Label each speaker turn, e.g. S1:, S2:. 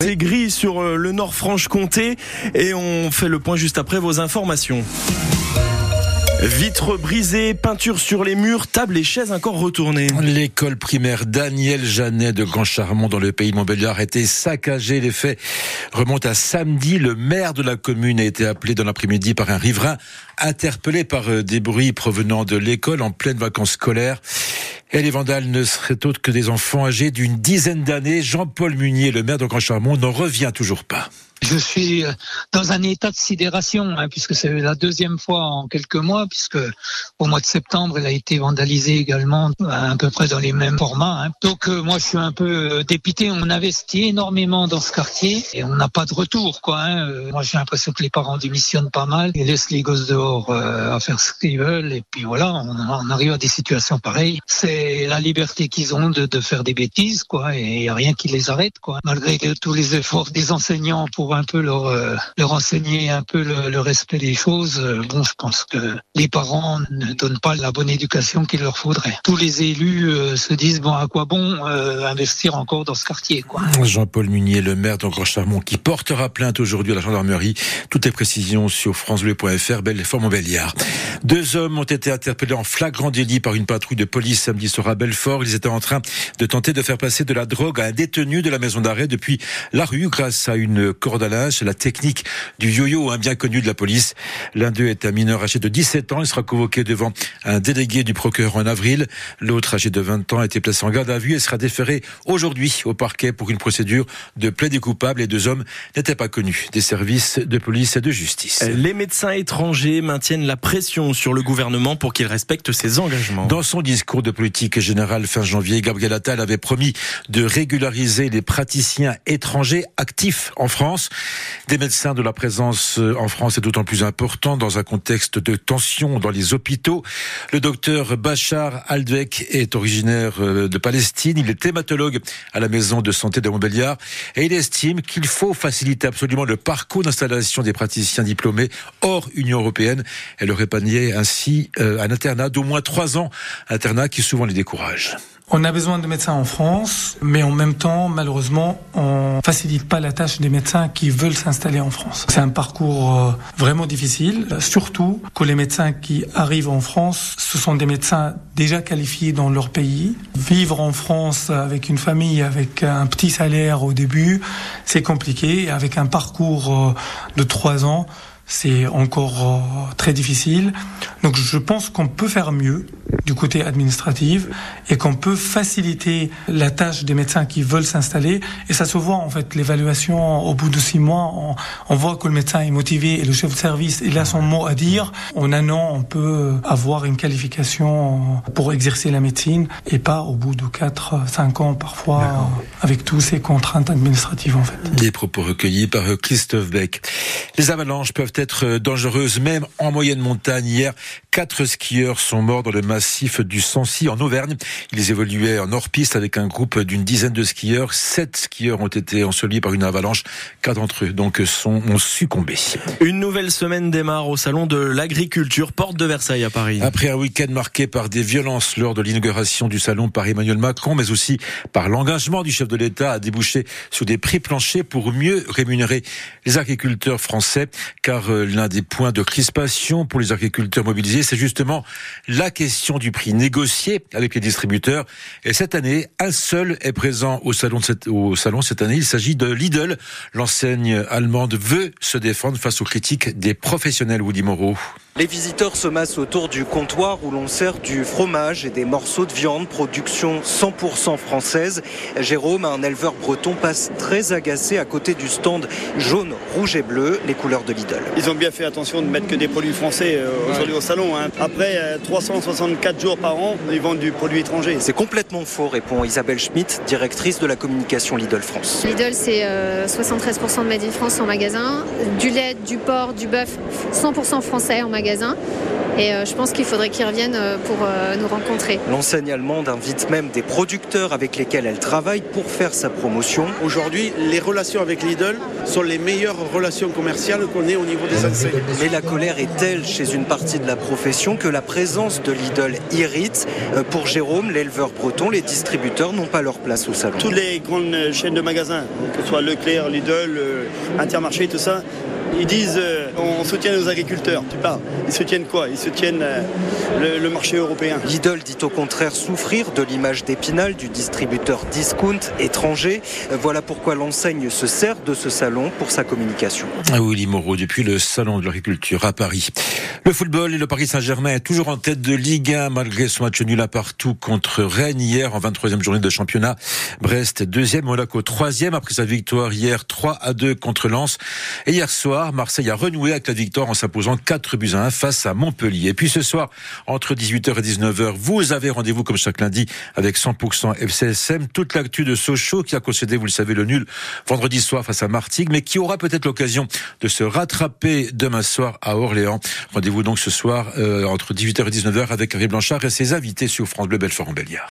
S1: C'est gris sur euh, le Nord Franche-Comté et on fait le point juste après vos informations. Vitres brisées, peinture sur les murs, tables et chaises encore retournées.
S2: L'école primaire Daniel Janet de Grand Charmont dans le pays de Montbéliard a été saccagée. Les faits remontent à samedi. Le maire de la commune a été appelé dans l'après-midi par un riverain interpellé par euh, des bruits provenant de l'école en pleine vacances scolaires. Et les vandales ne seraient autres que des enfants âgés d'une dizaine d'années. Jean-Paul Munier, le maire de Grand Charmont, n'en revient toujours pas.
S3: Je suis euh, dans un état de sidération, hein, puisque c'est la deuxième fois en quelques mois, puisque au mois de septembre, elle a été vandalisée également, à peu près dans les mêmes formats. Hein. Donc euh, moi, je suis un peu euh, dépité. On investit énormément dans ce quartier et on n'a pas de retour. Quoi, hein. Moi, j'ai l'impression que les parents démissionnent pas mal, ils laissent les gosses dehors à faire ce qu'ils veulent, et puis voilà, on, arrive à des situations pareilles. C'est la liberté qu'ils ont de, de, faire des bêtises, quoi, et n'y a rien qui les arrête, quoi. Malgré tous les efforts des enseignants pour un peu leur, euh, leur enseigner un peu le, le, respect des choses, euh, bon, je pense que les parents ne donnent pas la bonne éducation qu'il leur faudrait. Tous les élus euh, se disent bon, à quoi bon investir encore dans ce quartier, quoi.
S2: Jean-Paul Munier, le maire d'Angre-Charmont, qui portera plainte aujourd'hui à la gendarmerie. Toutes les précisions sur francebleu.fr, Belfort Montbéliard. Deux hommes ont été interpellés en flagrant délit par une patrouille de police samedi soir à Belfort. Ils étaient en train de tenter de faire passer de la drogue à un détenu de la maison d'arrêt depuis la rue grâce à une corde c'est la technique du yo-yo, hein, bien connu de la police. L'un d'eux est un mineur âgé de 17 ans. Il sera convoqué devant un délégué du procureur en avril. L'autre, âgé de 20 ans, a été placé en garde à vue et sera déféré aujourd'hui au parquet pour une procédure de plaidé coupable. Les deux hommes n'étaient pas connus des services de police et de justice.
S1: Les médecins étrangers maintiennent la pression sur le gouvernement pour qu'il respecte ses engagements.
S2: Dans son discours de politique générale fin janvier, Gabriel Attal avait promis de régulariser les praticiens étrangers actifs en France. Des médecins de la présence euh, en France est d'autant plus important dans un contexte de tension dans les hôpitaux. Le docteur Bachar Aldek est originaire euh, de Palestine. Il est hématologue à la maison de santé de Montbéliard et il estime qu'il faut faciliter absolument le parcours d'installation des praticiens diplômés hors Union européenne. Elle aurait panier ainsi euh, un internat d'au moins trois ans, internat qui souvent les décourage.
S4: On a besoin de médecins en France, mais en même temps, malheureusement, on facilite pas la tâche des médecins qui veulent s'installer en France. C'est un parcours euh, vraiment difficile, surtout que les médecins qui arrivent en France, ce sont des médecins déjà qualifiés dans leur pays. Vivre en France avec une famille, avec un petit salaire au début, c'est compliqué. Avec un parcours euh, de trois ans, c'est encore euh, très difficile. Donc je pense qu'on peut faire mieux du côté administratif et qu'on peut faciliter la tâche des médecins qui veulent s'installer. Et ça se voit en fait, l'évaluation au bout de six mois, on, on, voit que le médecin est motivé et le chef de service, il a son mot à dire. En un an, on peut avoir une qualification pour exercer la médecine et pas au bout de quatre, cinq ans parfois avec tous ces contraintes administratives en fait.
S2: Des propos recueillis par Christophe Beck. Les avalanches peuvent être dangereuses même en moyenne montagne. Hier, quatre skieurs sont morts dans le massif du Sancy en Auvergne. Ils évoluaient en hors-piste avec un groupe d'une dizaine de skieurs. Sept skieurs ont été ensevelis par une avalanche. Quatre d'entre eux donc sont, ont succombé.
S1: Une nouvelle semaine démarre au salon de l'agriculture, porte de Versailles à Paris.
S2: Après un week-end marqué par des violences lors de l'inauguration du salon par Emmanuel Macron, mais aussi par l'engagement du chef de l'État à déboucher sur des prix planchers pour mieux rémunérer les agriculteurs français, car euh, l'un des points de crispation pour les agriculteurs mobilisés, c'est justement la question du prix négocié avec les distributeurs. Et cette année, un seul est présent au salon, cette, au salon cette année. Il s'agit de Lidl. L'enseigne allemande veut se défendre face aux critiques des professionnels, Woody Moreau.
S5: Les visiteurs se massent autour du comptoir où l'on sert du fromage et des morceaux de viande, production 100% française. Jérôme, un éleveur breton, passe très agacé à côté du stand jaune, rouge et bleu, les couleurs de Lidl.
S6: Ils ont bien fait attention de mettre que des produits français euh, aujourd'hui au salon. Hein. Après 364 jours par an, ils vendent du produit étranger.
S5: C'est complètement faux, répond Isabelle Schmitt, directrice de la communication Lidl France.
S7: Lidl, c'est 73% de Made in France en magasin, du lait, du porc, du bœuf, 100% français en magasin Et je pense qu'il faudrait qu'ils reviennent pour nous rencontrer.
S5: L'enseigne allemande invite même des producteurs avec lesquels elle travaille pour faire sa promotion.
S8: Aujourd'hui, les relations avec Lidl sont les meilleures relations commerciales qu'on ait au niveau des enseignes.
S5: Mais la colère est telle chez une partie de la profession que la présence de Lidl irrite. Pour Jérôme, l'éleveur breton, les distributeurs n'ont pas leur place au salon.
S6: Toutes les grandes chaînes de magasins, que ce soit Leclerc, Lidl, Intermarché, tout ça, ils disent euh, on soutient nos agriculteurs. Tu parles. Ils soutiennent quoi? Ils soutiennent euh, le, marché européen.
S5: Lidl dit au contraire souffrir de l'image d'Épinal du distributeur discount étranger. Voilà pourquoi l'enseigne se sert de ce salon pour sa communication.
S2: Ah Willy Moreau, depuis le salon de l'agriculture à Paris. Le football et le Paris Saint-Germain est toujours en tête de Ligue 1 malgré son match nul à partout contre Rennes hier en 23e journée de championnat. Brest deuxième, Monaco troisième après sa victoire hier 3 à 2 contre Lens. Et hier soir, Marseille a renoué avec la victoire en s'imposant 4 buts à 1 face à Montpellier. Et puis ce soir, entre 18h et 19h, vous avez rendez-vous comme chaque lundi avec 100% FCSM, toute l'actu de Sochaux qui a concédé, vous le savez, le nul vendredi soir face à Martigues, mais qui aura peut-être l'occasion de se rattraper demain soir à Orléans. Rendez-vous donc ce soir euh, entre 18h et 19h avec Harry Blanchard et ses invités sur France Bleu Belfort en Belliard.